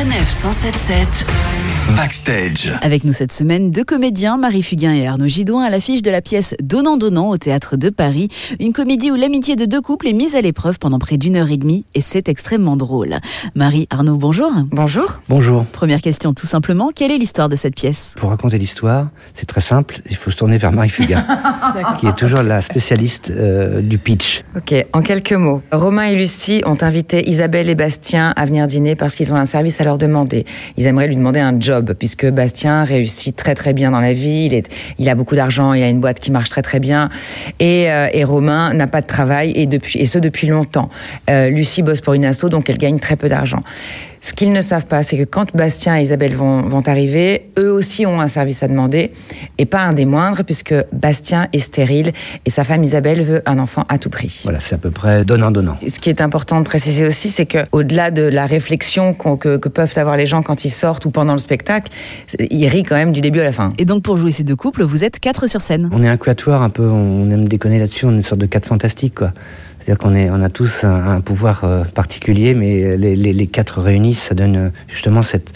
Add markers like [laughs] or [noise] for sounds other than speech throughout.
Sanef 177 Backstage. Avec nous cette semaine, deux comédiens, Marie Fugain et Arnaud Gidouin, à l'affiche de la pièce Donnant Donnant au théâtre de Paris. Une comédie où l'amitié de deux couples est mise à l'épreuve pendant près d'une heure et demie et c'est extrêmement drôle. Marie, Arnaud, bonjour. Bonjour. Bonjour. Première question, tout simplement, quelle est l'histoire de cette pièce? Pour raconter l'histoire, c'est très simple, il faut se tourner vers Marie Fugain, [laughs] qui est toujours la spécialiste euh, du pitch. Ok, en quelques mots. Romain et Lucie ont invité Isabelle et Bastien à venir dîner parce qu'ils ont un service à leur demander. Ils aimeraient lui demander un job, puisque Bastien réussit très très bien dans la vie, il, est, il a beaucoup d'argent, il a une boîte qui marche très très bien, et, euh, et Romain n'a pas de travail, et, depuis, et ce depuis longtemps. Euh, Lucie bosse pour une asso, donc elle gagne très peu d'argent. Ce qu'ils ne savent pas, c'est que quand Bastien et Isabelle vont, vont arriver, eux aussi ont un service à demander, et pas un des moindres, puisque Bastien est stérile, et sa femme Isabelle veut un enfant à tout prix. Voilà, c'est à peu près donnant-donnant. Ce qui est important de préciser aussi, c'est que au-delà de la réflexion que, que peuvent avoir les gens quand ils sortent ou pendant le spectacle, ils rient quand même du début à la fin. Et donc pour jouer ces deux couples, vous êtes quatre sur scène. On est un quatuor un peu, on aime déconner là-dessus, on est une sorte de quatre fantastiques, quoi. C'est-à-dire qu'on on a tous un, pouvoir euh, particulier, mais les, quatre réunis, ça donne euh, justement cette,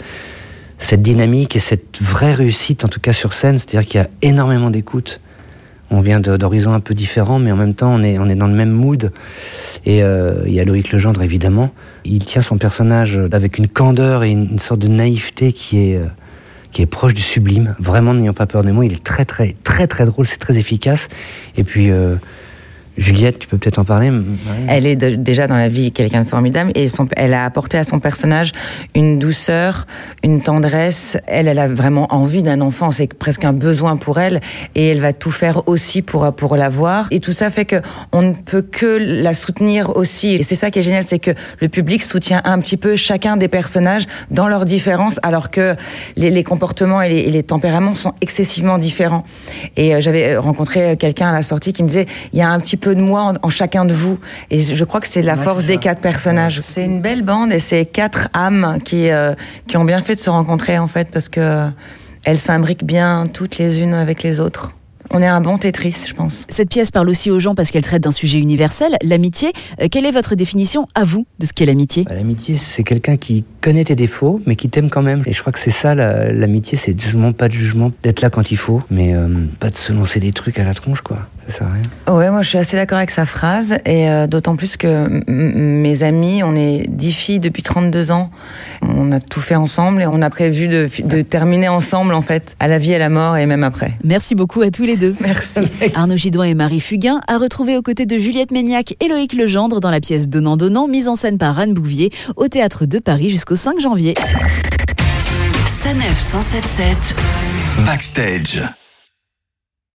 dynamique et cette vraie réussite, en tout cas sur scène. C'est-à-dire qu'il y a énormément d'écoute. On vient d'horizons un peu différents, mais en même temps, on est, dans le même mood. Et euh, il y a Loïc Legendre, évidemment. Il tient son personnage avec une candeur et une, sorte de naïveté qui est, proche du sublime. Vraiment, n'ayant pas peur des mots, il est très, très, très, très drôle, c'est très efficace. Et puis, Juliette, tu peux peut-être en parler Elle est déjà dans la vie quelqu'un de formidable et elle a apporté à son personnage une douceur, une tendresse. Elle, elle a vraiment envie d'un enfant, c'est presque un besoin pour elle et elle va tout faire aussi pour pour l'avoir. Et tout ça fait que on ne peut que la soutenir aussi. Et c'est ça qui est génial, c'est que le public soutient un petit peu chacun des personnages dans leurs différences, alors que les, comportements et les, et les tempéraments sont excessivement différents. Et euh, j'avais rencontré quelqu'un à la sortie qui me disait, il y a un petit peu de moi en, en chacun de vous. Et je crois que c'est la Ouais, force des quatre personnages. C'est une belle bande et c'est quatre âmes qui, euh, qui ont bien fait de se rencontrer en fait parce que euh, elles s'imbriquent bien toutes les unes avec les autres. On est un bon Tetris, je pense. Cette pièce parle aussi aux gens parce qu'elle traite d'un sujet universel, l'amitié. Euh, quelle est votre définition à vous de ce qu'est l'amitié? Bah, L'amitié, c'est quelqu'un qui connaît tes défauts, mais qui t'aime quand même. Et je crois que c'est ça, la- l'amitié, c'est jugement, pas de jugement, d'être là quand il faut, mais euh, pas de se lancer des trucs à la tronche, quoi. Ça sert à rien. Ouais, moi je suis assez d'accord avec sa phrase et euh, d'autant plus que mes amis, on est dix filles depuis 32 ans, on a tout fait ensemble et on a prévu de, terminer ensemble en fait, à la vie et à la mort et même après. Merci beaucoup à tous les deux. Merci. [laughs] Arnaud Gidouin et Marie Fugain à retrouver aux côtés de Juliette Méniac et Loïc Legendre dans la pièce Donnant Donnant, mise en scène par Anne Bouvier au théâtre de Paris jusqu'au 5 janvier. Sanef 177 Backstage.